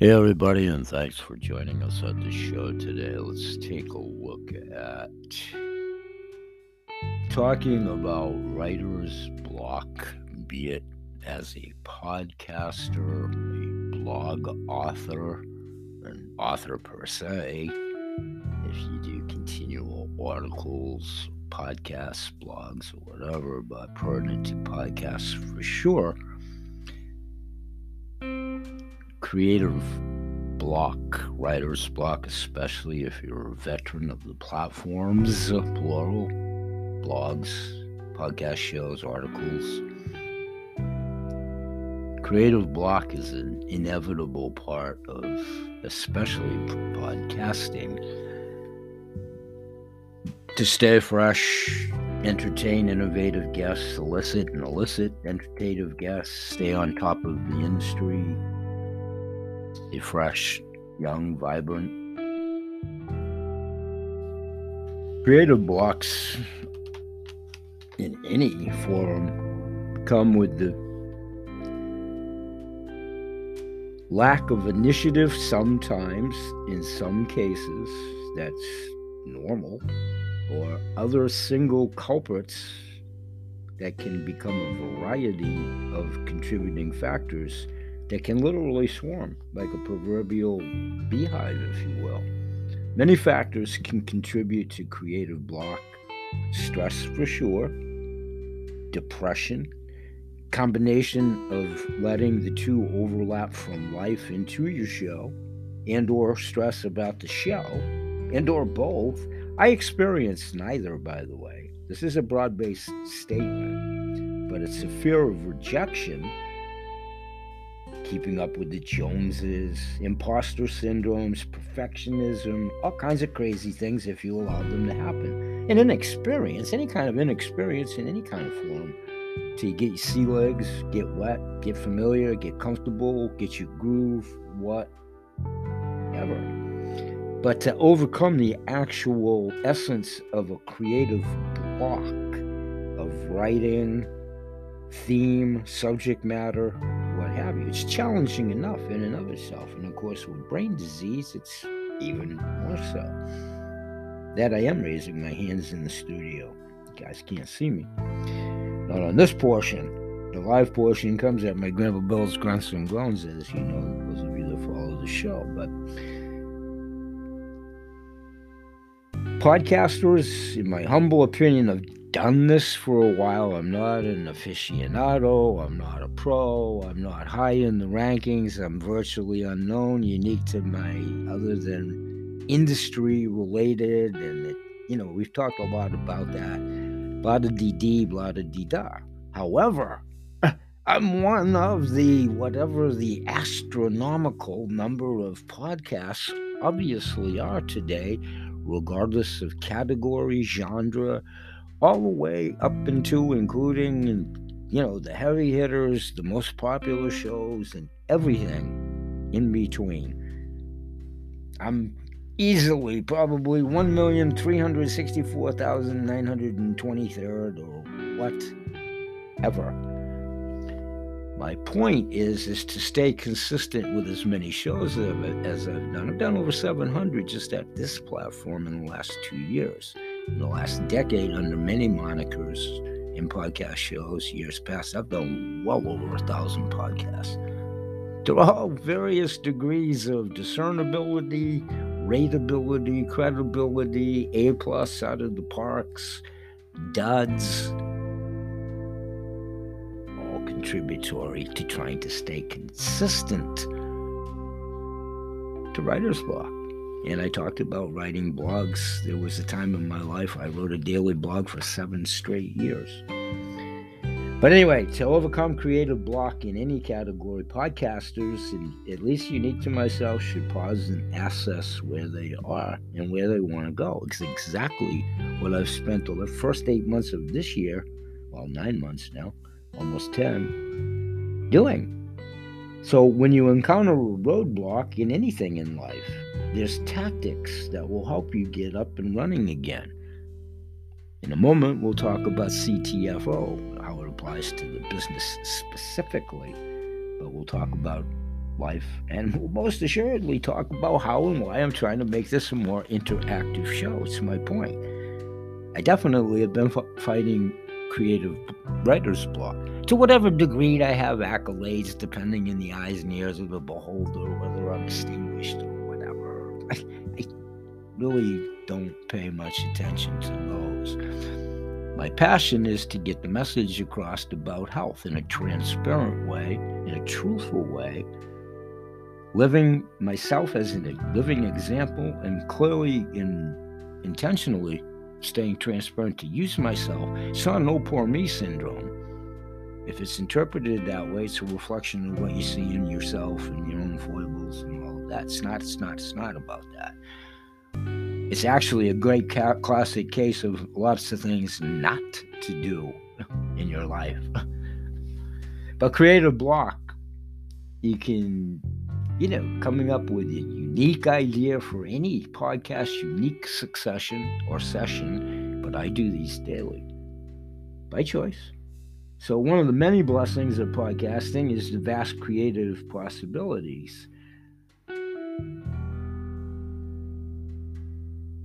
Hey, everybody, and thanks for joining us at the show today. Let's take a look at talking about writer's block, be it as a podcaster, a blog author, an author per se, if you do continual articles, podcasts, blogs, or whatever, but pertinent to podcasts for sure creative block, writer's block, especially if you're a veteran of the platforms, plural, blogs, podcast shows, articles. Creative block is an inevitable part of, especially podcasting. To stay fresh, entertain innovative guests, solicit and elicit entertainment guests, stay on top of the industry, a fresh, young, vibrant. Creative blocks in any form come with the lack of initiative sometimes, in some cases, that's normal, or other single culprits that can become a variety of contributing factors that can literally swarm like a proverbial beehive, if you will. Many factors can contribute to creative block stress for sure, depression, combination of letting the two overlap from life into your show and or stress about the show and or both i experienced neither by the way this is a broad-based statement but it's a fear of rejection keeping up with the Joneses, imposter syndromes, perfectionism, all kinds of crazy things if you allow them to happen. And inexperience, any kind of inexperience in any kind of form, to get your sea legs, get wet, get familiar, get comfortable, get your groove, whatever. But to overcome the actual essence of a creative block of writing, theme, subject matter. It's challenging enough in and of itself. And of course, with brain disease, it's even more so. That I am raising my hands in the studio. You guys can't see me. Not on this portion. The live portion comes at my Grandpa Bill's grunts and groans, as you know, those of you that follow the show. But podcasters, in my humble opinion, have done this for a while. I'm not an aficionado. I'm not a pro. I'm not high in the rankings. I'm virtually unknown, unique to my other than industry related. And, it, you know, we've talked a lot about that. Blah da dee dee, blah da dee da. However, I'm one of the whatever the astronomical number of podcasts obviously are today, regardless of category, genre, all the way up into including you know the heavy hitters the most popular shows and everything in between. I'm easily probably 1,364,923rd or whatever my point is is to stay consistent with as many shows as I've done. I've done over 700 just at this platform in the last two years in the last decade under many monikers in podcast shows years past. I've done well over a thousand podcasts. To all various degrees of discernibility, rateability, credibility, A plus out of the parks, duds, all contributory to trying to stay consistent to writer's block. And I talked about writing blogs. There was a time in my life I wrote a daily blog for seven straight years. But anyway, to overcome creative block in any category, podcasters, at least unique to myself, should pause and assess where they are and where they want to go. It's exactly what I've spent the first eight months of this year, well, nine months now, almost 10, doing. So when you encounter a roadblock in anything in life, there's tactics that will help you get up and running again. In a moment, we'll talk about CTFO, how it applies to the business specifically, but we'll talk about life and we'll most assuredly talk about how and why I'm trying to make this a more interactive show. It's my point. I definitely have been fighting creative writer's block. To whatever degree I have accolades, depending in the eyes and ears of the beholder, whether I'm distinguished. I, I really don't pay much attention to those. My passion is to get the message across about health in a transparent way, in a truthful way, living myself as a living example and clearly in intentionally staying transparent to use myself. It's not no poor me syndrome. If it's interpreted that way, it's a reflection of what you see in yourself and your own foibles and that. It's not. It's not. It's not about that. It's actually a great ca- classic case of lots of things not to do in your life. but creative block, you can you know, coming up with a unique idea for any podcast, unique succession or session, but I do these daily by choice. So, one of the many blessings of podcasting is the vast creative possibilities.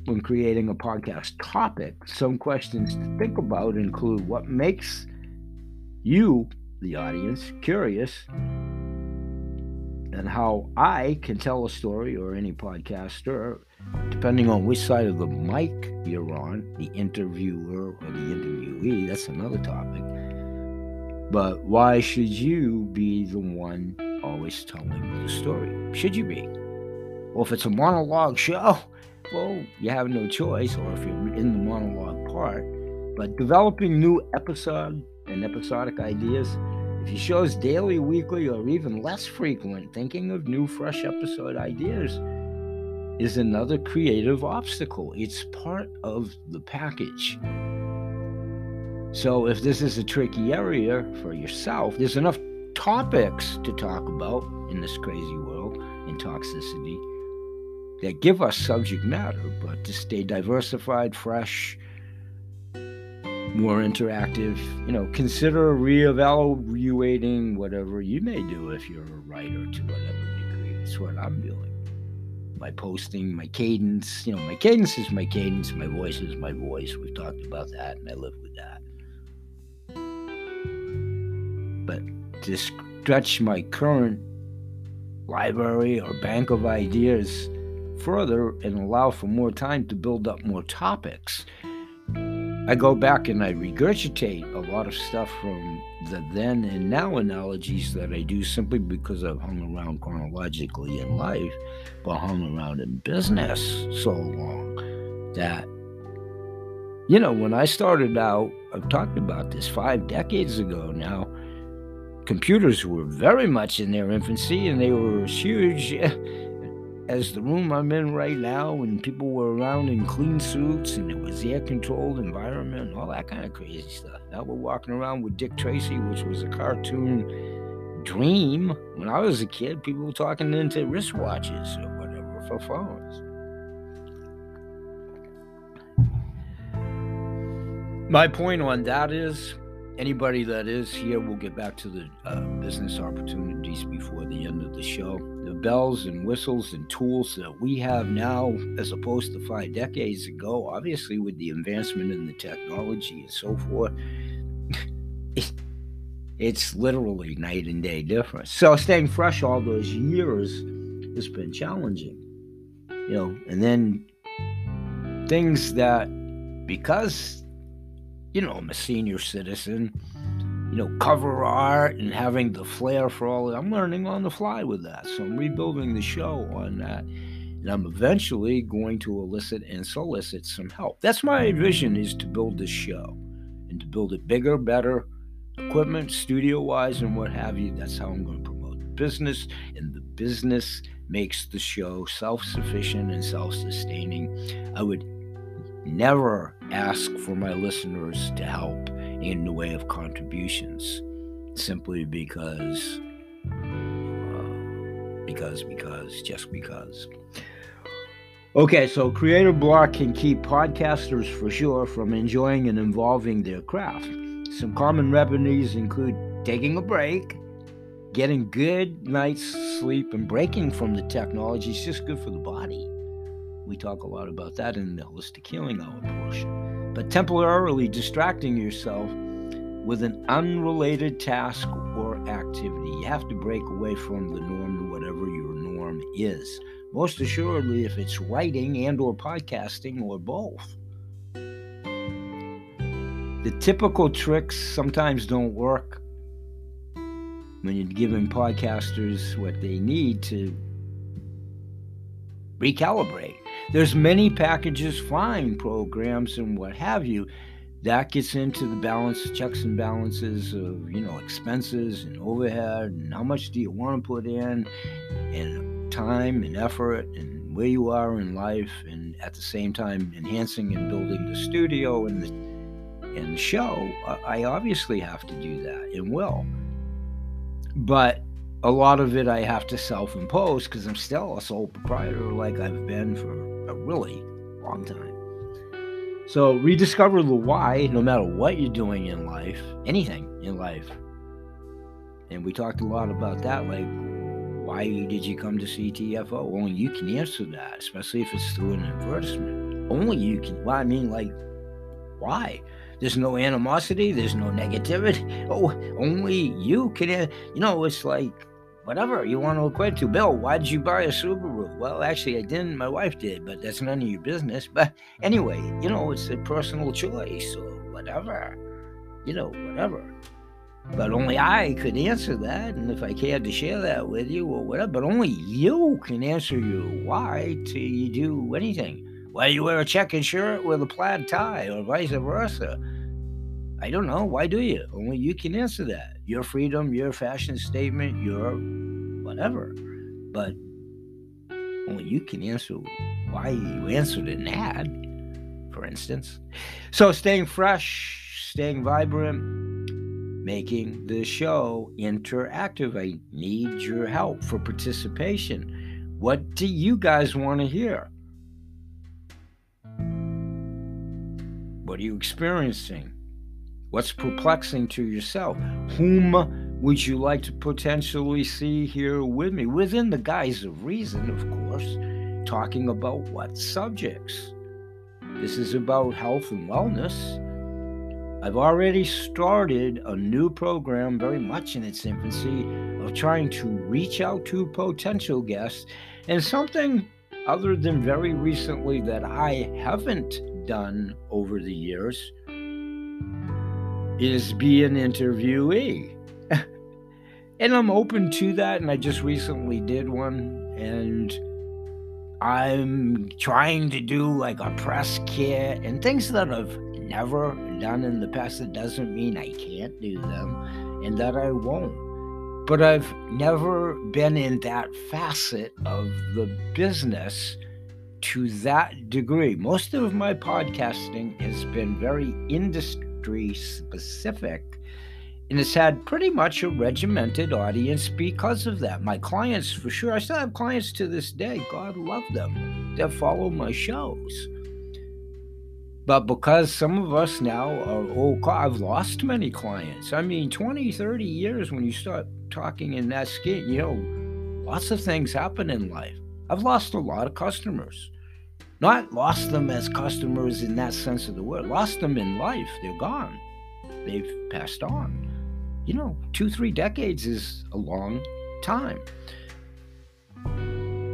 When creating a podcast topic, some questions to think about include what makes you, the audience, curious and how I can tell a story or any podcaster, depending on which side of the mic you're on, the interviewer or the interviewee, that's another topic. But why should you be the one always telling the story? Should you be? Well, if it's a monologue show, well, you have no choice, or if you're in the monologue part. But developing new episode and episodic ideas if your show's daily, weekly, or even less frequent, thinking of new, fresh episode ideas is another creative obstacle. It's part of the package. So, if this is a tricky area for yourself, there's enough topics to talk about in this crazy world in toxicity that give us subject matter, but to stay diversified, fresh, more interactive. You know, consider reevaluating whatever you may do if you're a writer to whatever degree. It's what I'm doing. My posting, my cadence. You know, my cadence is my cadence. My voice is my voice. We've talked about that, and I live with that. But to stretch my current library or bank of ideas further and allow for more time to build up more topics I go back and I regurgitate a lot of stuff from the then and now analogies that I do simply because I've hung around chronologically in life, but hung around in business so long that, you know, when I started out, I've talked about this five decades ago now, computers were very much in their infancy and they were huge. as the room I'm in right now, and people were around in clean suits, and it was air controlled environment, all that kind of crazy stuff. Now we're walking around with Dick Tracy, which was a cartoon dream. When I was a kid, people were talking into wristwatches or whatever for phones. My point on that is anybody that is here, we'll get back to the uh, business opportunities before the end of the show. Bells and whistles and tools that we have now, as opposed to five decades ago, obviously with the advancement in the technology and so forth, it's literally night and day difference. So staying fresh all those years has been challenging, you know, and then things that because you know, I'm a senior citizen, you know, cover art and having the flair for all. I'm learning on the fly with that. So I'm rebuilding the show on that. And I'm eventually going to elicit and solicit some help. That's my vision is to build this show and to build it bigger, better, equipment, studio wise, and what have you. That's how I'm going to promote the business. And the business makes the show self sufficient and self sustaining. I would never ask for my listeners to help in the way of contributions simply because uh, because because just because okay so creator block can keep podcasters for sure from enjoying and involving their craft some common remedies include taking a break getting good night's sleep and breaking from the technology is just good for the body. We talk a lot about that in the holistic healing hour portion. But temporarily distracting yourself with an unrelated task or activity. You have to break away from the norm, whatever your norm is. Most assuredly, if it's writing and or podcasting or both. The typical tricks sometimes don't work when you're giving podcasters what they need to recalibrate. There's many packages, fine programs, and what have you. That gets into the balance, checks and balances of you know expenses and overhead, and how much do you want to put in, and time and effort, and where you are in life, and at the same time enhancing and building the studio and the and the show. I obviously have to do that and will. But a lot of it I have to self impose because I'm still a sole proprietor like I've been for a really long time. So rediscover the why no matter what you're doing in life, anything in life. And we talked a lot about that, like why did you come to CTFO? Only you can answer that, especially if it's through an advertisement. Only you can. Well, I mean, like, why? There's no animosity. There's no negativity. Oh, only you can. You know, it's like whatever you want to equate to. Bill, why did you buy a Subaru? Well, actually, I didn't. My wife did, but that's none of your business. But anyway, you know, it's a personal choice or whatever. You know, whatever. But only I could answer that, and if I cared to share that with you or whatever, but only you can answer your why to you do anything. Why you wear a checkered shirt with a plaid tie or vice versa? I don't know. Why do you? Only you can answer that. Your freedom, your fashion statement, your whatever. But only you can answer why you answered an ad, for instance. So staying fresh, staying vibrant, making the show interactive. I need your help for participation. What do you guys want to hear? What are you experiencing? What's perplexing to yourself? Whom would you like to potentially see here with me? Within the guise of reason, of course, talking about what subjects. This is about health and wellness. I've already started a new program, very much in its infancy, of trying to reach out to potential guests and something other than very recently that I haven't done over the years is be an interviewee. and I'm open to that. And I just recently did one. And I'm trying to do like a press kit and things that I've never done in the past. It doesn't mean I can't do them and that I won't. But I've never been in that facet of the business to that degree. Most of my podcasting has been very industry specific and it's had pretty much a regimented audience because of that. My clients, for sure, I still have clients to this day. God love them that follow my shows. But because some of us now are, oh, I've lost many clients. I mean, 20, 30 years when you start talking in that skin, you know, lots of things happen in life. I've lost a lot of customers. Not lost them as customers in that sense of the word, lost them in life. They're gone. They've passed on. You know, two, three decades is a long time.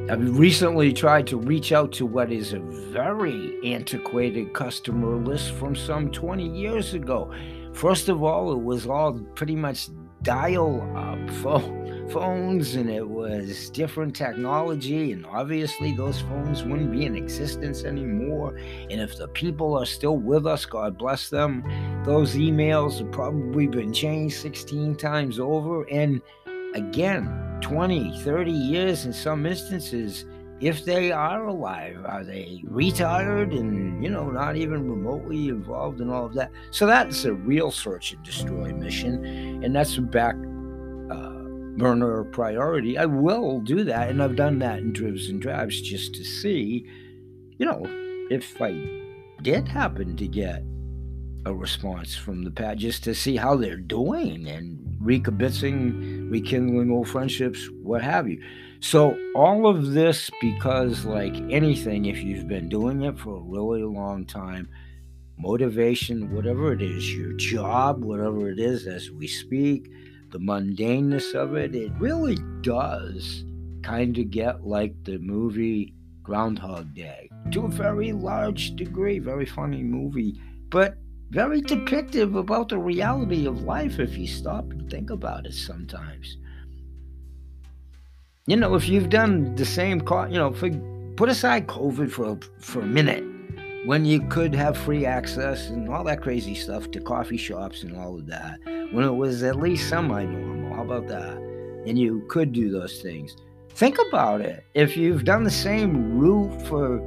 I've recently tried to reach out to what is a very antiquated customer list from some 20 years ago. First of all, it was all pretty much dial up phone phones and it was different technology and obviously those phones wouldn't be in existence anymore. And if the people are still with us god bless them those emails have probably been changed 16 times over. And again 20 30 years in some instances if they are alive are they retired and you know not even remotely involved in all of that? So that's a real search and destroy mission. And that's back burner priority, I will do that. And I've done that in dribs and drabs just to see, you know, if I did happen to get a response from the pad, just to see how they're doing and recabitzing rekindling old friendships, what have you. So, all of this because, like anything, if you've been doing it for a really long time, motivation, whatever it is, your job, whatever it is, as we speak, the mundaneness of it, it really does kind of get like the movie Groundhog Day to a very large degree. Very funny movie, but very hmm. depictive about the reality of life if you stop and think about it sometimes. You know, if you've done the same, you know, for, put aside COVID for a, for a minute when you could have free access and all that crazy stuff to coffee shops and all of that, when it was at least semi normal. How about that? And you could do those things. Think about it. If you've done the same route for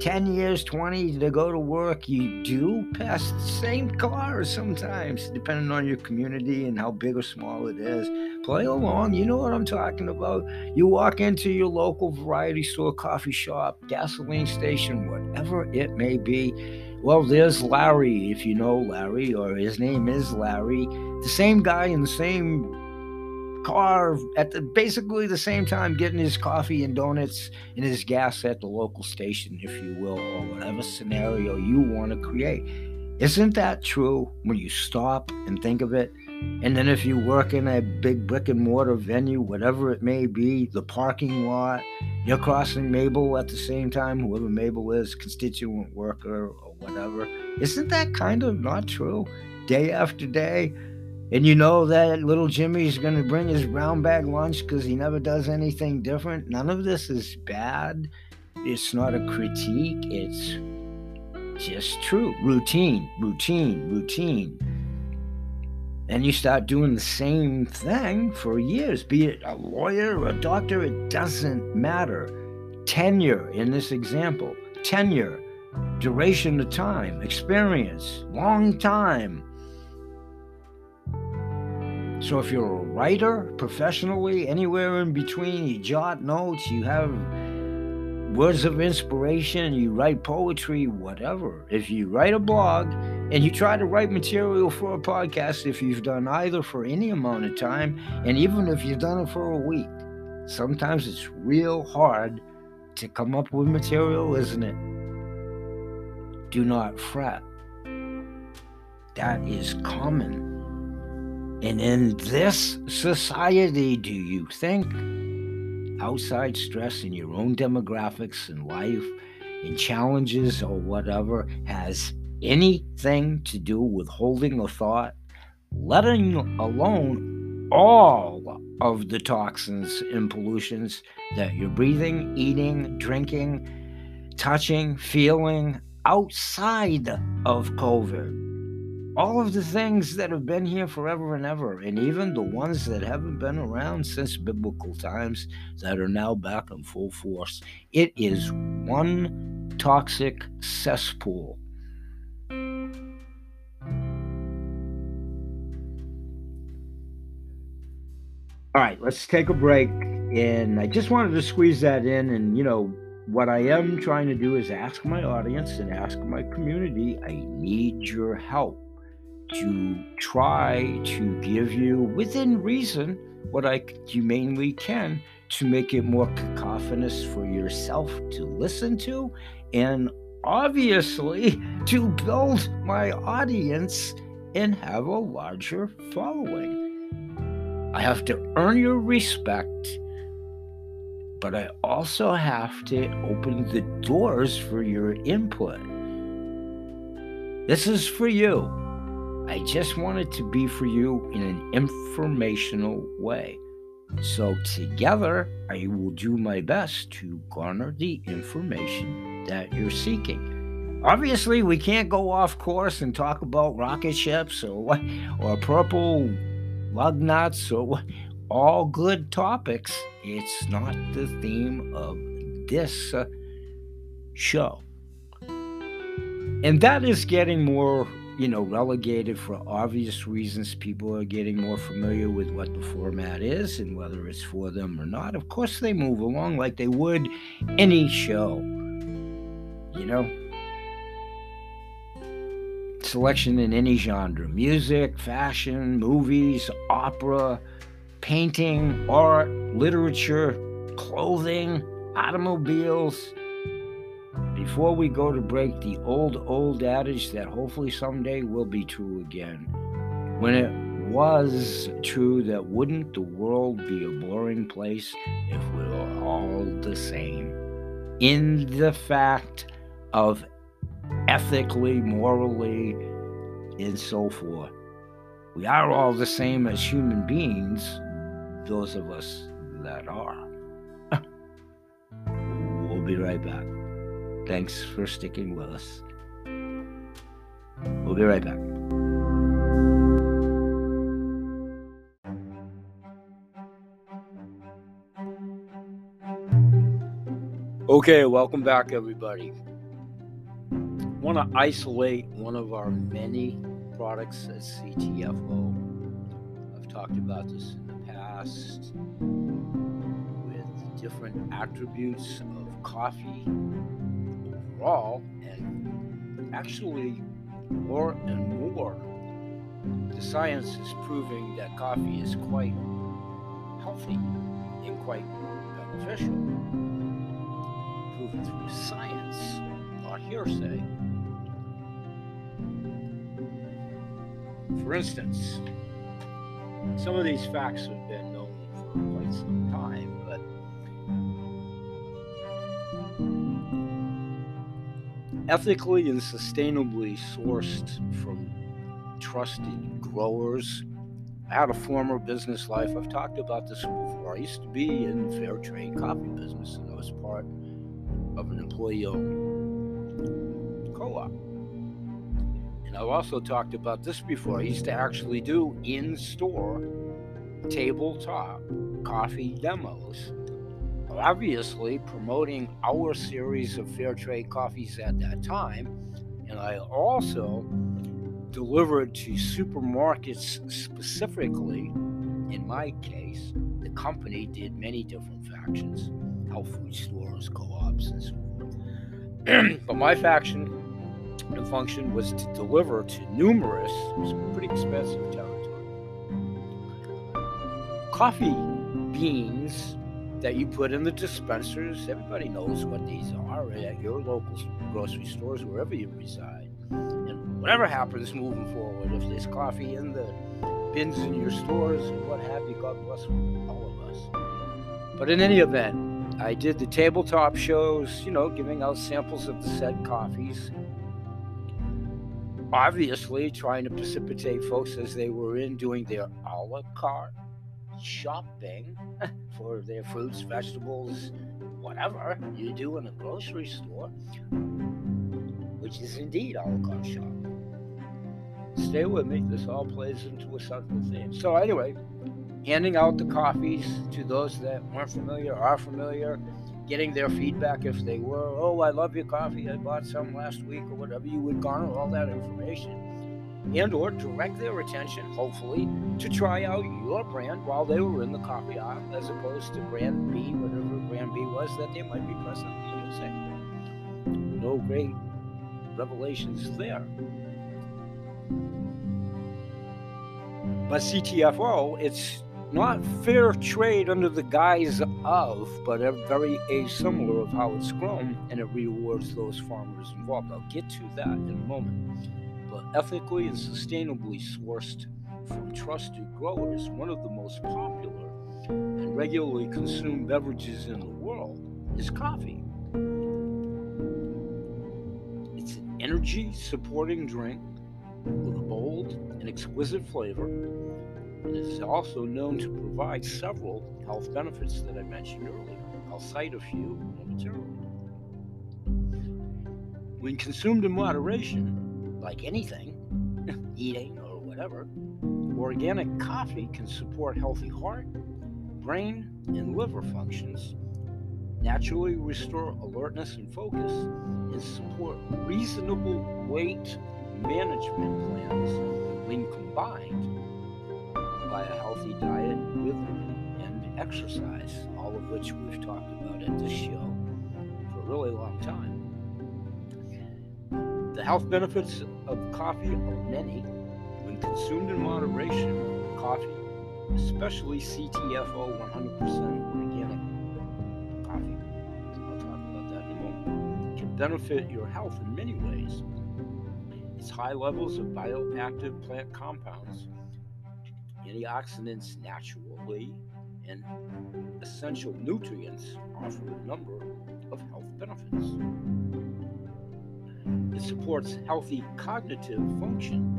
10 years, 20 to go to work, you do pass the same cars sometimes, depending on your community and how big or small it is. Play along, you know what I'm talking about. You walk into your local variety store, coffee shop, gasoline station, whatever it may be. Well, there's Larry, if you know Larry, or his name is Larry, the same guy in the same car at the basically the same time getting his coffee and donuts and his gas at the local station, if you will, or whatever scenario you want to create. Isn't that true when you stop and think of it? And then if you work in a big brick and mortar venue, whatever it may be, the parking lot, you're crossing Mabel at the same time, whoever Mabel is, constituent worker or whatever. Isn't that kind of not true? Day after day, and you know that little Jimmy's going to bring his brown bag lunch because he never does anything different. None of this is bad. It's not a critique. It's just true. Routine, routine, routine. And you start doing the same thing for years, be it a lawyer or a doctor, it doesn't matter. Tenure in this example, tenure, duration of time, experience, long time so if you're a writer professionally, anywhere in between, you jot notes, you have words of inspiration, you write poetry, whatever. If you write a blog and you try to write material for a podcast, if you've done either for any amount of time, and even if you've done it for a week, sometimes it's real hard to come up with material, isn't it? Do not fret. That is common and in this society, do you think outside stress in your own demographics and life and challenges or whatever has anything to do with holding a thought, letting alone all of the toxins and pollutions that you're breathing, eating, drinking, touching, feeling outside of COVID? all of the things that have been here forever and ever, and even the ones that haven't been around since biblical times that are now back in full force. It is one toxic cesspool. All right, let's take a break. And I just wanted to squeeze that in. And, you know, what I am trying to do is ask my audience and ask my community I need your help to try to give you, within reason, what I humanely can to make it more cacophonous for yourself to listen to, and obviously to build my audience and have a larger following. I have to earn your respect, but I also have to open the doors for your input. This is for you. I just want it to be for you in an informational way. So, together, I will do my best to garner the information that you're seeking. Obviously, we can't go off course and talk about rocket ships or or purple lug nuts what. All good topics. It's not the theme of this uh, show. And that is getting more you know, relegated for obvious reasons. People are getting more familiar with what the format is and whether it's for them or not. Of course, they move along like they would any show, you know. Selection in any genre music, fashion, movies, opera, painting, art, literature, clothing, automobiles. Before we go to break, the old, old adage that hopefully someday will be true again. When it was true that wouldn't the world be a boring place if we were all the same? In the fact of ethically, morally, and so forth. We are all the same as human beings, those of us that are. we'll be right back. Thanks for sticking with us. We'll be right back. Okay, welcome back, everybody. Want to isolate one of our many products at CTFO. I've talked about this in the past with different attributes of coffee overall, and actually, more and more, the science is proving that coffee is quite healthy and quite beneficial proven through science, not hearsay. For instance, some of these facts have been known for quite some time, but ethically and sustainably sourced from trusted growers. I had a former business life. I've talked about this before. I used to be in the fair trade coffee business, and I was part of an employee owned co op. And I've also talked about this before. I used to actually do in store tabletop coffee demos. Obviously, promoting our series of fair trade coffees at that time. And I also delivered to supermarkets specifically. In my case, the company did many different factions health food stores, co ops, and so forth. but my faction and function was to deliver to numerous, pretty expensive territory, coffee beans that you put in the dispensers. Everybody knows what these are at your local grocery stores, wherever you reside. And whatever happens moving forward, if there's coffee in the bins in your stores and what have you, God bless all of us. But in any event, I did the tabletop shows, you know, giving out samples of the said coffees. Obviously, trying to precipitate folks as they were in doing their a la carte shopping for their fruits, vegetables, whatever you do in a grocery store, which is indeed a la carte shopping. Stay with me, this all plays into a central theme. So, anyway, handing out the coffees to those that weren't familiar, are familiar, getting their feedback if they were. Oh, I love your coffee. I bought some last week, or whatever. You would garner all that information and or direct their attention, hopefully, to try out your brand while they were in the coffee aisle, as opposed to brand B, whatever brand B was that they might be presently using. No great revelations there. But CTFO, it's not fair trade under the guise of, but a very asimilar of how it's grown, mm-hmm. and it rewards those farmers involved. I'll get to that in a moment. But ethically and sustainably sourced from trusted growers, one of the most popular and regularly consumed beverages in the world is coffee. It's an energy supporting drink with a bold and exquisite flavor it is also known to provide several health benefits that I mentioned earlier. I'll cite a few momentarily. When consumed in moderation, like anything, eating or whatever, organic coffee can support healthy heart, brain, and liver functions, naturally restore alertness and focus, and support reasonable weight management plans when combined by a healthy diet, rhythm, and exercise, all of which we've talked about at this show for a really long time. The health benefits of coffee are many. When consumed in moderation, coffee especially CTFO 100% organic coffee. I'll talk about that in a moment. Can benefit your health in many ways. Its high levels of bioactive plant compounds, antioxidants naturally, and essential nutrients offer a number of health benefits. It supports healthy cognitive function.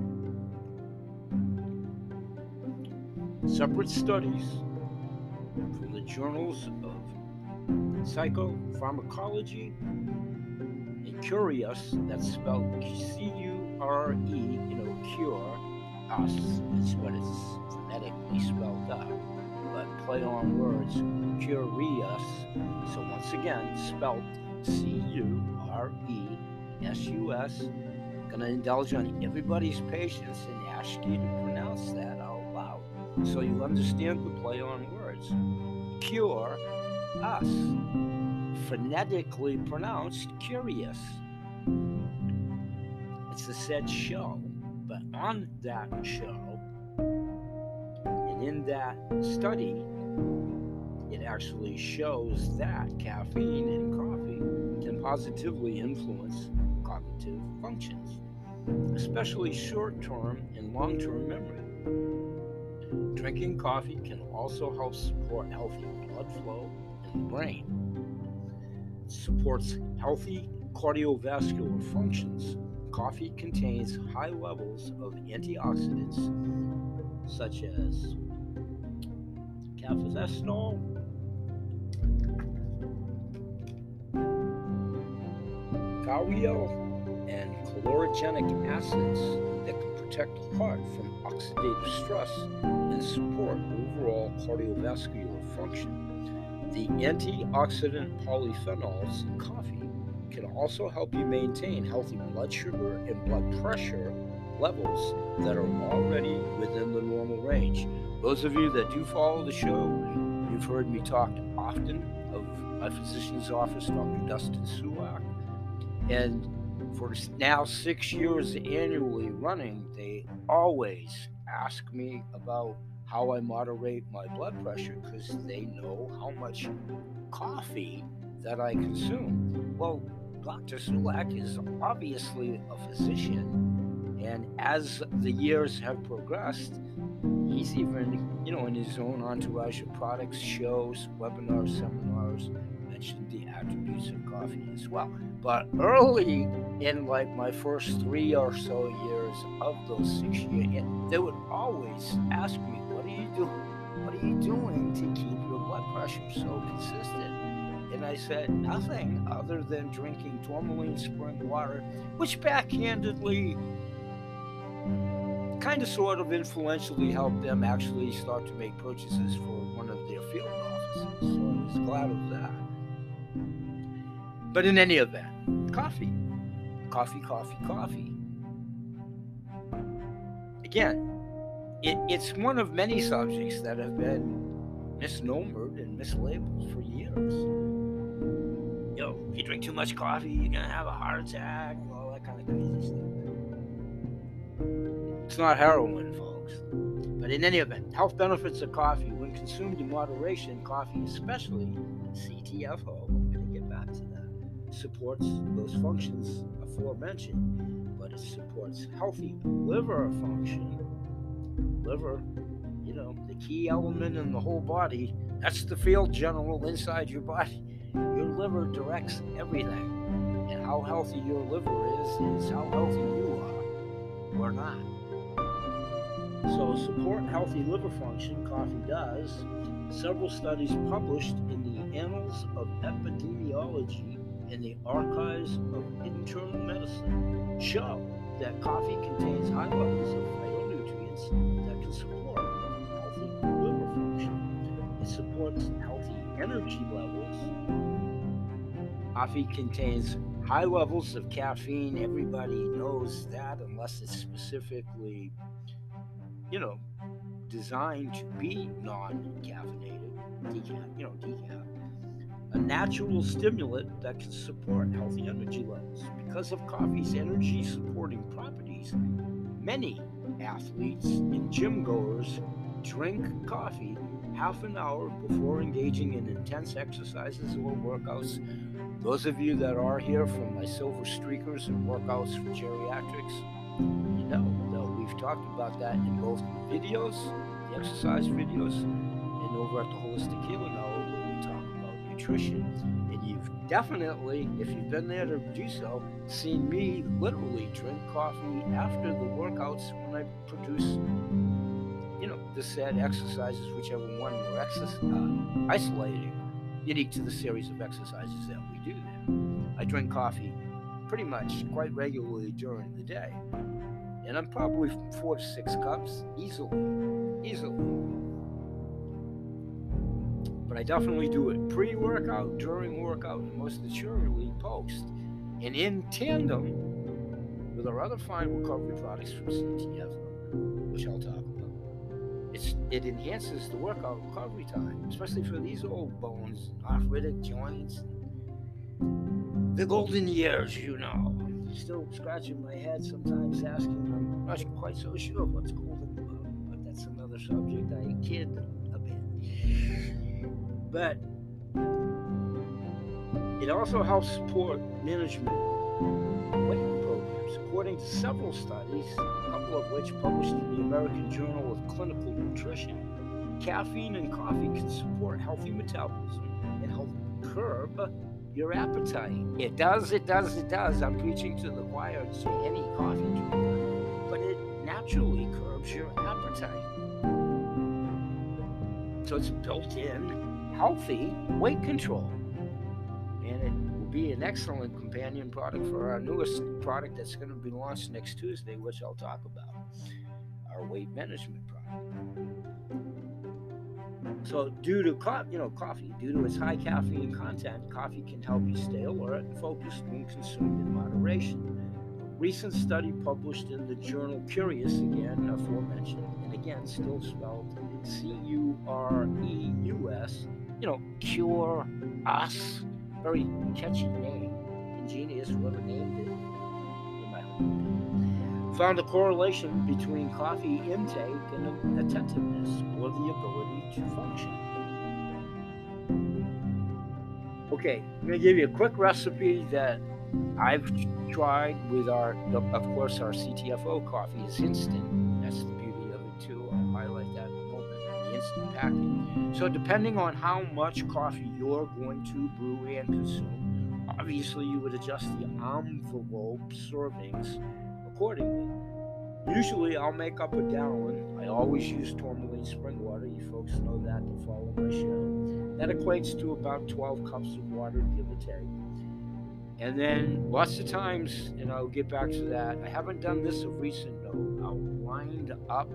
Separate studies from the journals of psychopharmacology and Cureus, that's spelled C U R E, you know, cure, us is what it's phonetically spelled out, but play on words, curious. So once again, spelled C U R E S U S. Gonna indulge on everybody's patience and ask you to pronounce that out loud so you understand the play on words. Cure us. Phonetically pronounced curious. It's a said show, but on that show and in that study, it actually shows that caffeine in coffee can positively influence cognitive functions, especially short term and long term memory. Drinking coffee can also help support healthy blood flow in the brain. It supports healthy cardiovascular functions. Coffee contains high levels of antioxidants such as cafezinol, kahweol and chlorogenic acids that can protect the heart from oxidative stress and support overall cardiovascular function. The antioxidant polyphenols in coffee can also help you maintain healthy blood sugar and blood pressure levels that are already within the normal range. Those of you that do follow the show, you've heard me talk often of my physician's office, Dr. Dustin Sulak and for now six years annually running, they always ask me about how I moderate my blood pressure because they know how much coffee that I consume. Well, Dr. Sulak is obviously a physician, and as the years have progressed, he's even, you know, in his own entourage of products, shows, webinars, seminars, mentioned the attributes of coffee as well. But early in like my first three or so years of those six years, they would always ask me, "What are you doing? What are you doing to keep your blood pressure so consistent?" And I said, "Nothing other than drinking tourmaline spring water," which backhandedly kind of sort of influentially helped them actually start to make purchases for one of their field offices. So I was glad of that. But in any event, coffee, coffee, coffee, coffee. Again, it, it's one of many subjects that have been misnomered and mislabeled for years. You know, if you drink too much coffee, you're gonna have a heart attack, and all that kind of crazy stuff. It's not heroin, folks. But in any event, health benefits of coffee when consumed in moderation, coffee especially CTFO, I'm to get back to that, supports those functions aforementioned, but it supports healthy liver function. Liver, you know, the key element in the whole body, that's the field general inside your body. Your liver directs everything. And how healthy your liver is, is how healthy you are or not. So, support healthy liver function, coffee does. Several studies published in the Annals of Epidemiology and the Archives of Internal Medicine show that coffee contains high levels of phytonutrients that can support healthy liver function. It supports healthy energy levels. Coffee contains high levels of caffeine. Everybody knows that, unless it's specifically you know, designed to be non-caffeinated, decaf, you know, decaf, a natural stimulant that can support healthy energy levels. Because of coffee's energy supporting properties, many athletes and gym goers drink coffee half an hour before engaging in intense exercises or workouts. Those of you that are here from my silver streakers and workouts for geriatrics, you know, we've talked about that in both videos, the exercise videos, and over at the Holistic Healing Hour where we talk about nutrition. And you've definitely, if you've been there to do so, seen me literally drink coffee after the workouts when I produce the said exercises, whichever one we're exercise, uh, isolating, unique to the series of exercises that we do there. I drink coffee pretty much quite regularly during the day. And I'm probably four to six cups easily. Easily. But I definitely do it pre workout, during workout, and most assuredly post. And in tandem with our other fine recovery products from CTF, which I'll talk about it's, it enhances the workout recovery time, especially for these old bones, arthritic joints, the golden years, you know. Still scratching my head sometimes, asking, I'm not quite so sure what's golden about, but that's another subject. I kid a bit. But it also helps support management programs, according to several studies a couple of which published in the American Journal of Clinical Nutrition, caffeine and coffee can support healthy metabolism and help curb your appetite. It does, it does, it does. I'm preaching to the choir say any coffee drinker, but it naturally curbs your appetite. So it's built in healthy weight control. And it be an excellent companion product for our newest product that's going to be launched next Tuesday, which I'll talk about our weight management product. So, due to co- you know coffee, due to its high caffeine content, coffee can help you stay alert and focused when consumed in moderation. Recent study published in the journal Cureus, again aforementioned, and again still spelled C-U-R-E-U-S, you know, cure us very catchy name. Ingenious, whoever named it. Found a correlation between coffee intake and attentiveness or the ability to function. Okay, I'm going to give you a quick recipe that I've tried with our, of course, our CTFO coffee is instant. So depending on how much coffee you're going to brew and consume, obviously you would adjust the envelope servings accordingly. Usually I'll make up a gallon. I always use tourmaline spring water. You folks know that to follow my show. That equates to about 12 cups of water, give or take. And then lots of times, and I'll get back to that. I haven't done this of recent though. I'll wind up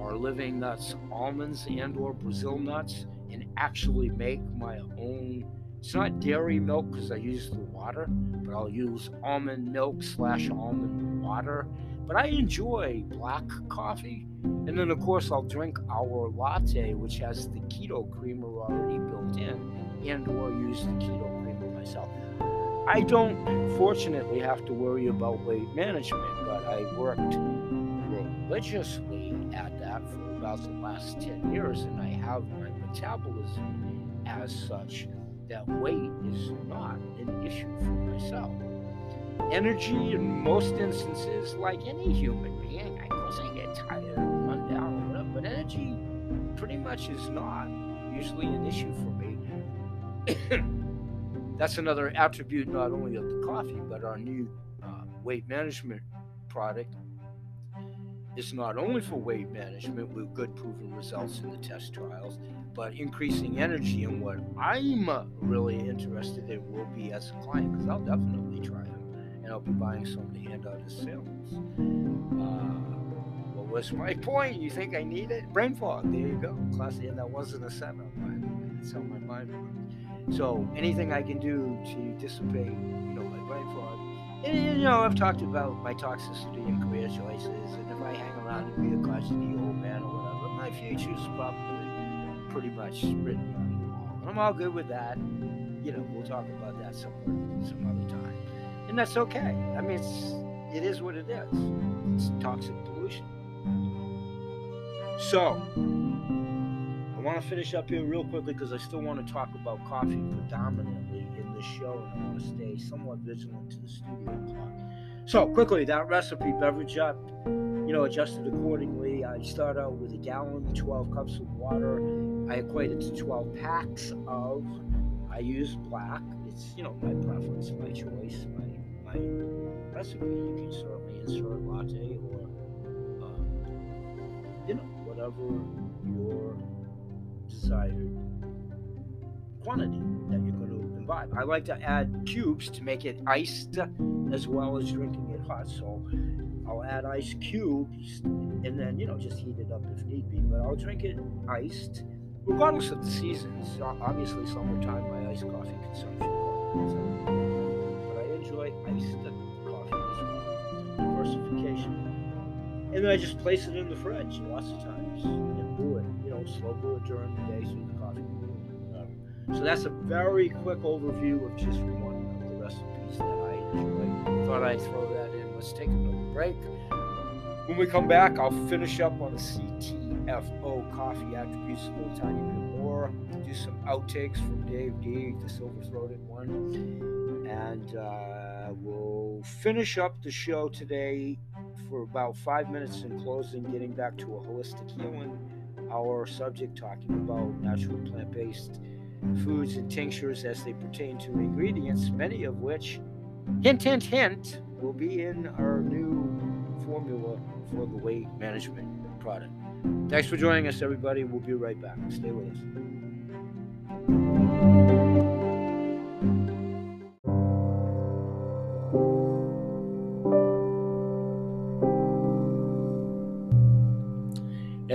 our living nuts, almonds and or Brazil nuts, and actually make my own. It's not dairy milk because I use the water, but I'll use almond milk slash almond water. But I enjoy black coffee. And then, of course, I'll drink our latte, which has the keto creamer already built in, and or use the keto creamer myself. I don't, fortunately, have to worry about weight management, but I worked religiously at that for about the last 10 years, and I have my metabolism as such that weight is not an issue for myself. Energy, in most instances, like any human being, I course I get tired and run down whatever, but energy pretty much is not usually an issue for me. That's another attribute not only of the coffee, but our new uh, weight management product is not only for weight management with good proven results in the test trials, but increasing energy. And what I'm really interested in will be as a client, because I'll definitely try them, and I'll be buying some to hand out as samples. Uh, what was my point? You think I need it? Brain fog. There you go. Classy, and that wasn't a way, that's how my mind works. So anything I can do to dissipate, you know, you know, I've talked about my toxicity and career choices, and if I hang around to be a crotchety old man or whatever, my future's probably pretty much written on the wall. I'm all good with that. You know, we'll talk about that some some other time, and that's okay. I mean, it's it is what it is. It's toxic pollution. So, I want to finish up here real quickly because I still want to talk about coffee predominantly in this show, and I want to stay somewhat vigilant to the studio clock. So, quickly, that recipe beverage up, you know, adjusted accordingly. I start out with a gallon, 12 cups of water. I equate it to 12 packs of. I use black. It's, you know, my preference, my choice, my, my recipe. You can certainly insert latte or, um, you know, whatever your desired quantity that you're going to imbibe. I like to add cubes to make it iced as well as drinking it hot. So I'll add ice cubes and then, you know, just heat it up if need be. But I'll drink it iced, regardless of the seasons. Obviously, summertime, my iced coffee consumption. But I enjoy iced coffee as well. Diversification. And then I just place it in the fridge lots of times and brew it, during the day so the coffee So that's a very quick overview of just one of the recipes that I enjoy. Thought I'd throw that in. Let's take another break. When we come back, I'll finish up on the CTFO coffee attributes a little tiny bit more. Do some outtakes from Dave D, the silver throated one. And uh, we'll finish up the show today for about five minutes in closing, getting back to a holistic healing. Our subject talking about natural plant based foods and tinctures as they pertain to ingredients, many of which, hint, hint, hint, will be in our new formula for the weight management product. Thanks for joining us, everybody. We'll be right back. Stay with us.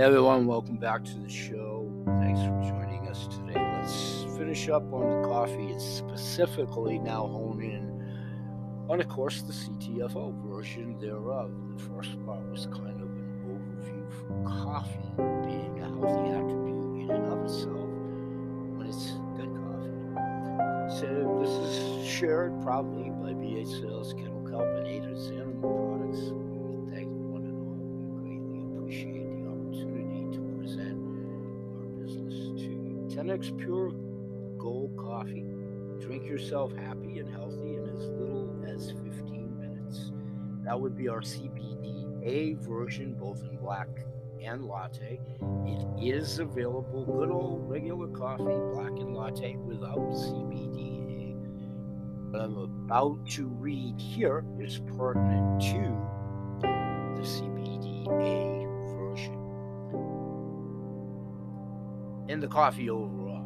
Everyone, welcome back to the show. Thanks for joining us today. Let's finish up on the coffee and specifically now hone in on, of course, the CTFO version thereof. The first part was kind of an overview for coffee being a healthy attribute in and of itself when it's good coffee. So this is shared probably by BH Sales, Kennel Kelp, and Aiders Animal Products. 10x Pure Gold Coffee. Drink yourself happy and healthy in as little as 15 minutes. That would be our CBDA version, both in black and latte. It is available, good old regular coffee, black and latte without CBDA. What I'm about to read here is pertinent to the CBDA And the coffee overall.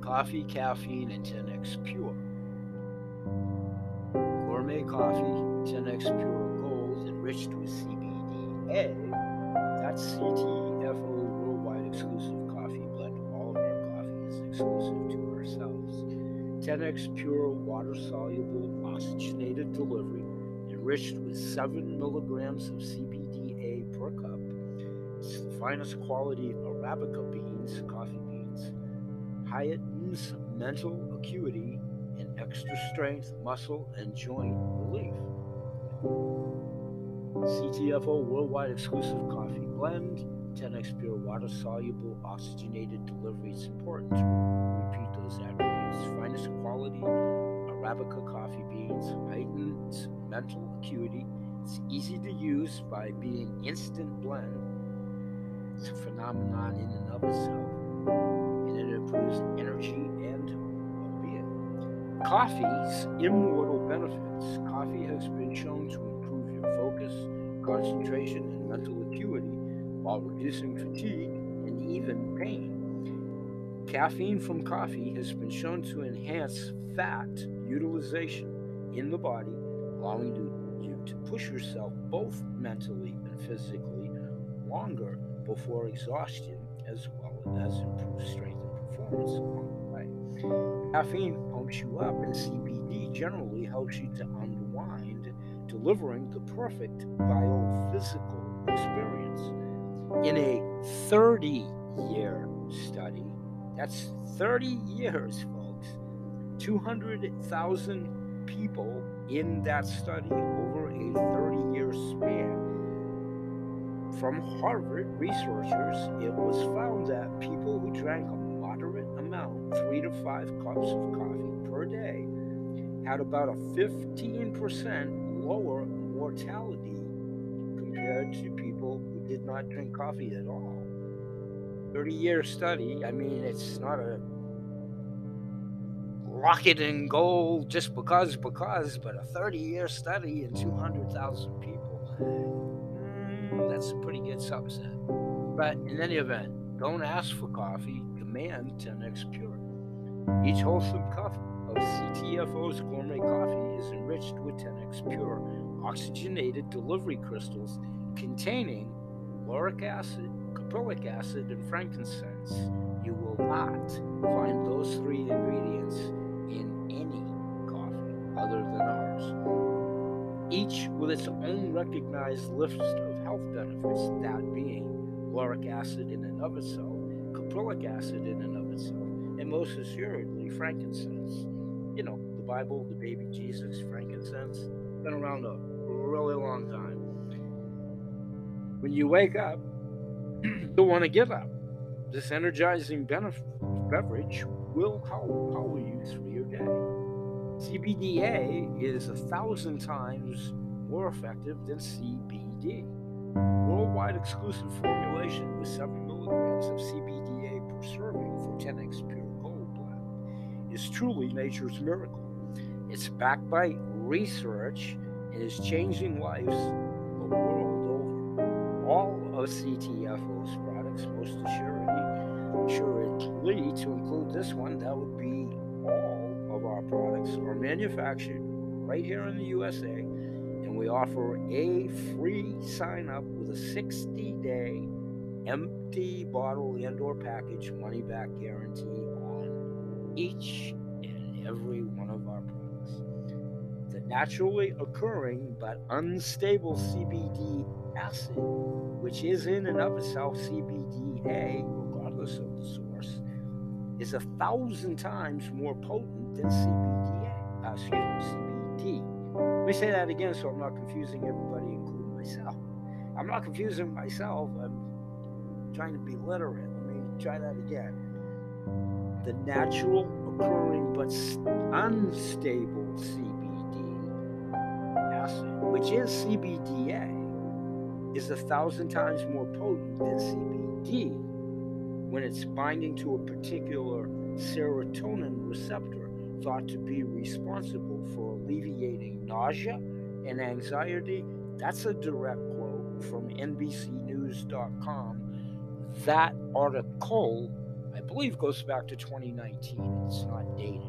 Coffee, caffeine, and 10x pure gourmet coffee, 10x pure gold, enriched with CBDA. That's CTFO worldwide exclusive coffee blend. All of our coffee is exclusive to ourselves. 10x pure water soluble oxygenated delivery, enriched with 7 milligrams of CBDA per cup. It's the finest quality Arabica beans, coffee beans, heightens mental acuity and extra strength, muscle, and joint relief. CTFO Worldwide Exclusive Coffee Blend, 10x Pure Water Soluble Oxygenated Delivery. It's important repeat those attributes. Finest quality Arabica coffee beans, heightens mental acuity. It's easy to use by being instant blend. It's a phenomenon in and of itself. And it improves energy and well-being. Coffee's immortal benefits. Coffee has been shown to improve your focus, concentration, and mental acuity while reducing fatigue and even pain. Caffeine from coffee has been shown to enhance fat utilization in the body, allowing you to push yourself both mentally and physically longer before exhaustion, as well as improve strength and performance along the way. Caffeine pumps you up, and CBD generally helps you to unwind, delivering the perfect biophysical experience. In a 30 year study, that's 30 years, folks, 200,000 people in that study over a 30 year span from Harvard researchers, it was found that people who drank a moderate amount, three to five cups of coffee per day, had about a 15% lower mortality compared to people who did not drink coffee at all. 30 year study, I mean, it's not a rocket and gold just because, because, but a 30 year study in 200,000 people. That's a pretty good subset. But in any event, don't ask for coffee, demand 10x pure. Each wholesome cup of CTFO's gourmet coffee is enriched with 10x pure oxygenated delivery crystals containing lauric acid, caprylic acid, and frankincense. You will not find those three ingredients in any coffee other than ours. Each with its own recognized list of health benefits, that being lauric acid in and of itself, caprylic acid in and of itself, and most assuredly frankincense. You know, the Bible, the baby Jesus, frankincense, been around a really long time. When you wake up, you'll want to give up. This energizing beverage will help power you through your day. CBDA is a thousand times more effective than CBD. Worldwide exclusive formulation with 7 milligrams of CBDA per serving for 10x Pure Gold Blend is truly nature's miracle. It's backed by research and is changing lives the world over. All of CTFO's products, most assuredly, assuredly to include this one, that would be all our products, are manufactured right here in the USA, and we offer a free sign up with a 60 day empty bottle and or package money back guarantee on each and every one of our products. The naturally occurring but unstable CBD acid, which is in and of itself CBDA, regardless of the source, is a thousand times more potent than CBDA, uh, excuse me, CBD. Let me say that again so I'm not confusing everybody, including myself. I'm not confusing myself. I'm trying to be literate. Let me try that again. The natural occurring but unstable CBD acid, which is CBDA, is a thousand times more potent than CBD when it's binding to a particular serotonin receptor thought to be responsible for alleviating nausea and anxiety. That's a direct quote from NBCNews.com. That article, I believe, goes back to 2019. It's not dated,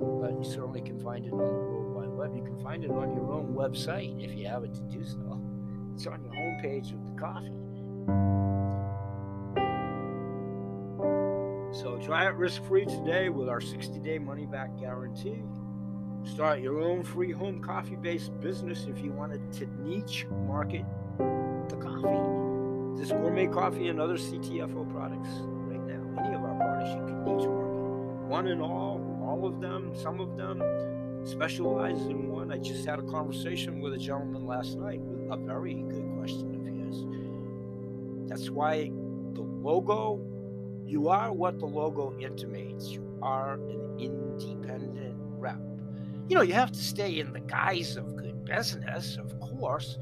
but you certainly can find it on the World Wide web. You can find it on your own website if you have it to do so. It's on your homepage with the coffee. So try it risk free today with our 60 day money back guarantee. Start your own free home coffee based business if you wanted to niche market the coffee. This gourmet coffee and other CTFO products right now. Any of our products you can niche market. One and all, all of them, some of them specialize in one. I just had a conversation with a gentleman last night with a very good question of his. That's why the logo, you are what the logo intimates. You are an independent rep. You know, you have to stay in the guise of good business, of course.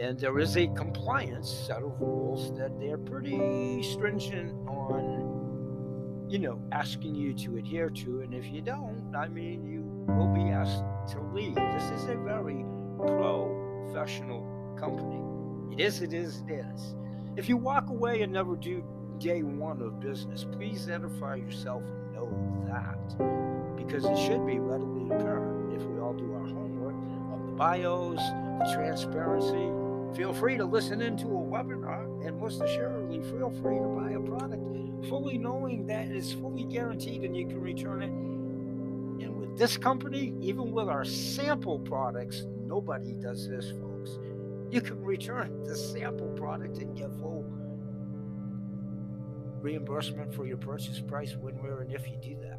And there is a compliance set of rules that they're pretty stringent on, you know, asking you to adhere to. And if you don't, I mean, you will be asked to leave. This is a very professional company. It is, it is, it is. If you walk away and never do day one of business, please edify yourself and know that. Because it should be readily apparent if we all do our homework on the bios, the transparency. Feel free to listen into a webinar and most assuredly feel free to buy a product fully knowing that it's fully guaranteed and you can return it And with this company, even with our sample products, nobody does this, folks. You can return the sample product and get full reimbursement for your purchase price when, where, and if you do that.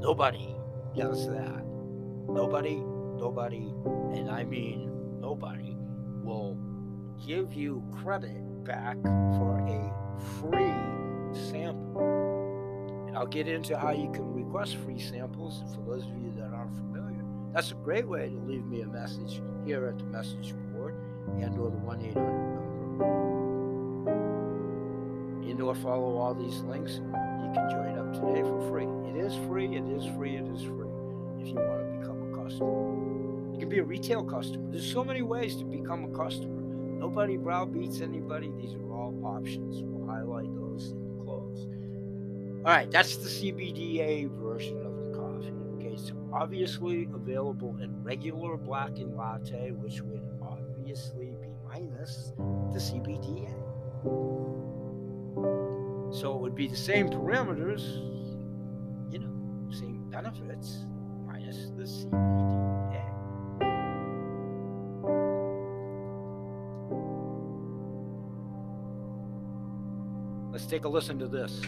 Nobody does that. Nobody, nobody, and I mean nobody, will give you credit back for a free sample. And I'll get into how you can request free samples for those of you that aren't familiar. That's a great way to leave me a message here at the message board and or the 1 800 number. And or follow all these links. You can join up today for free. It is free, it is free, it is free if you want to become a customer. You can be a retail customer. There's so many ways to become a customer. Nobody browbeats anybody. These are all options. We'll highlight those in the close. All right, that's the CBDA version of the coffee. Okay, so obviously available in regular black and latte, which would obviously be minus the CBDA. So it would be the same parameters, you know, same benefits, minus the CBDA. Let's take a listen to this.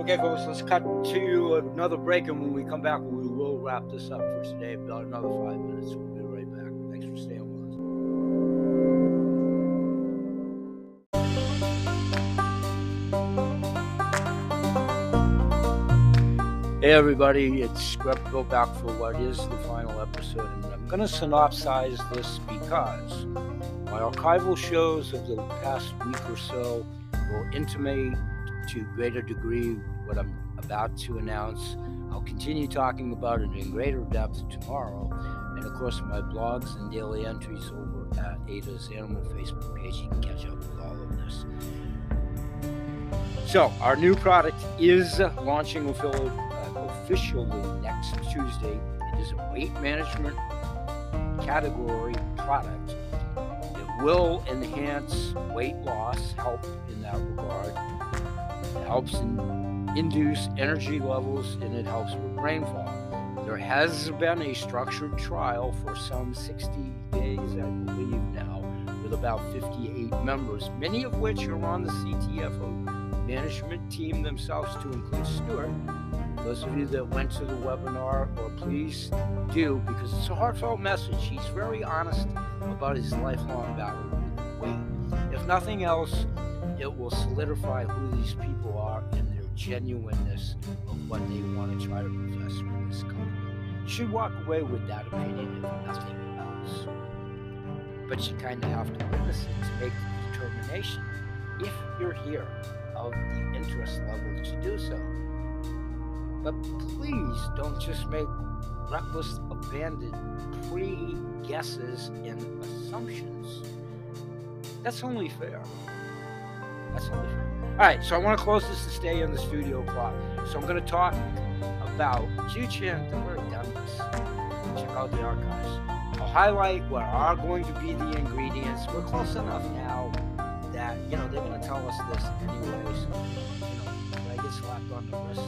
Okay, folks, let's cut to another break, and when we come back, we will wrap this up for today. About another five minutes. We'll be right back. Thanks for staying with us. Hey, everybody, it's Bill back for what is the final episode, and I'm going to synopsize this because my archival shows of the past week or so will intimate to greater degree what I'm about to announce. I'll continue talking about it in greater depth tomorrow. And of course, my blogs and daily entries over at Ada's Animal Facebook page, you can catch up with all of this. So, our new product is launching uh, officially next Tuesday. It is a weight management category product. Will enhance weight loss, help in that regard. It helps in, induce energy levels and it helps with brain fog. There has been a structured trial for some 60 days, I believe now, with about 58 members, many of which are on the CTFO management team themselves, to include Stuart. Those of you that went to the webinar, or please do, because it's a heartfelt message. He's very honest about his lifelong battle with weight. If nothing else, it will solidify who these people are and their genuineness of what they want to try to profess with this company. You should walk away with that opinion if nothing else. But you kind of have to witness it to make the determination if you're here of the interest level to do so. But please don't just make reckless, abandoned pre guesses and assumptions. That's only fair. That's only fair. All right, so I want to close this to stay in the studio clock. So I'm going to talk about hint that we're done this. Check out the archives. I'll highlight what are going to be the ingredients. We're close enough now that you know they're going to tell us this anyway. So you know, I get slapped on the wrist,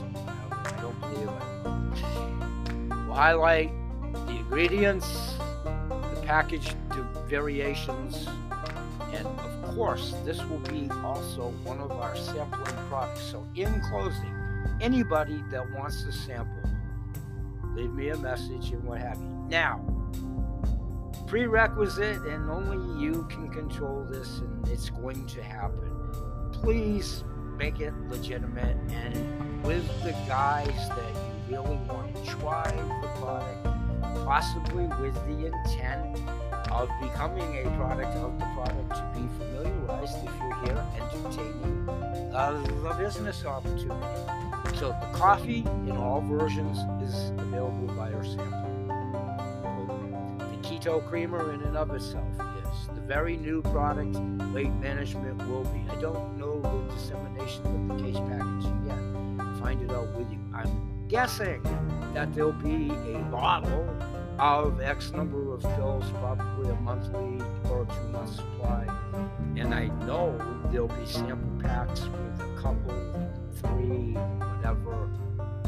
I don't believe. Highlight the ingredients, the package the variations, and of course, this will be also one of our sampling products. So, in closing, anybody that wants to sample, leave me a message and what have you. Now, prerequisite, and only you can control this, and it's going to happen. Please make it legitimate and with the guys that really want to try the product, possibly with the intent of becoming a product of the product to be familiarized if you're here entertaining uh, the business opportunity. So the coffee in all versions is available by our sample. The keto creamer in and of itself is. The very new product, weight management will be. I don't know the guessing that there'll be a bottle of X number of pills, probably a monthly or two month supply. And I know there'll be sample packs with a couple, three, whatever,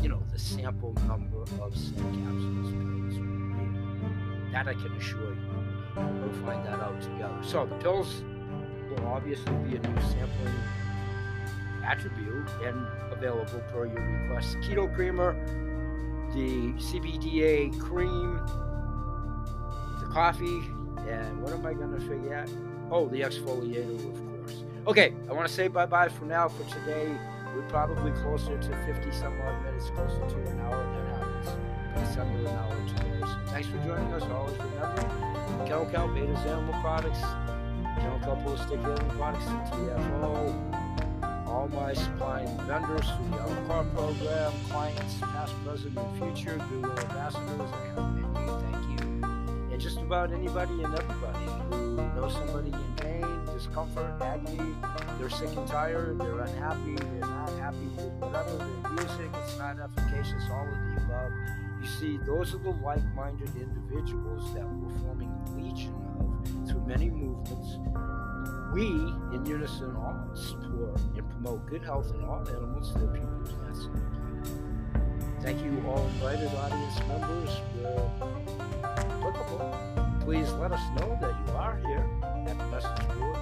you know, the sample number of SIN capsules pills. That I can assure you. We'll find that out together. So the pills will obviously be a new sampling attribute and available per your request. Keto creamer the CBDA cream, the coffee, and what am I going to forget? Oh, the exfoliator, of course. Okay, I want to say bye bye for now. For today, we're probably closer to 50 some odd minutes, closer to an hour. That happens. It's under an hour today. So thanks for joining us. Always remember Cow, Beta's Animal Products, Cow Holistic Healing Products, TFO all my supplying vendors through the Auto program, clients, past, present, and future, Goodwill ambassadors. I have many, thank you. And just about anybody and everybody who knows somebody in pain, discomfort, agony, they're sick and tired, they're unhappy, they're not happy with whatever they're using, it's not efficacious, all of the above. You see, those are the like minded individuals that we're forming a legion of through many movements we in unison all support uh, and promote good health in all animals, their people, plants. Thank you, all invited audience members. Where applicable, please let us know that you are here at the message board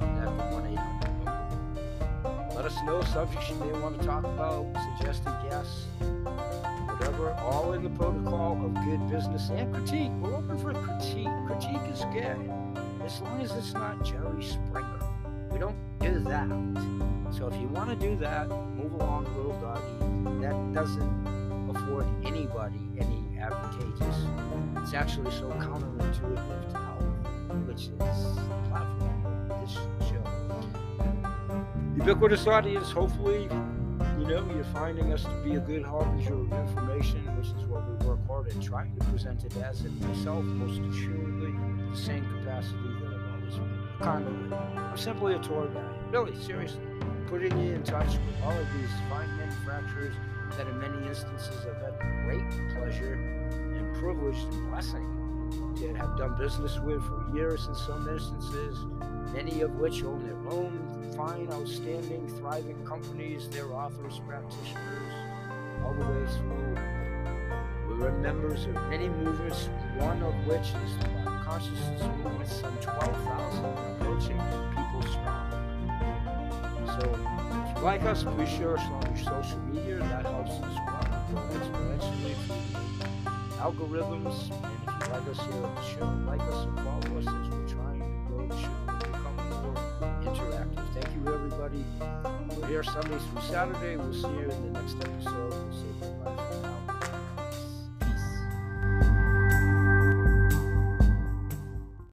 at the 1 800 number. Let us know subjects you may want to talk about, suggested guests, whatever, all in the protocol of good business and critique. We're open for critique. Critique is good as long as it's not Jerry Springer. We don't do that. So if you want to do that, move along, little doggy. That doesn't afford anybody any advantageous. It's actually so counterintuitive to health, which is the platform of this show. Ubiquitous audience, hopefully, you know, you're finding us to be a good harbinger of information, which is what we work hard at trying to present it as, and myself, most assuredly, the same capacity conduit. I'm simply a tour guide. Really, seriously. Putting you in touch with all of these fine manufacturers that in many instances I've had great pleasure and privilege and blessing to have done business with for years in some instances, many of which own their own fine, outstanding, thriving companies, their authors, practitioners, all the way through. We're members of many movements, one of which is the consciousness movement, some 12,000 approaching people strong. So like us, please share us on your social media. That helps us grow exponentially through algorithms. And if you like us here at the show, like us and follow us as we're trying to grow the show and become more interactive. Thank you, everybody. We're here Sunday through Saturday. We'll see you in the next episode. We'll see you. Bye.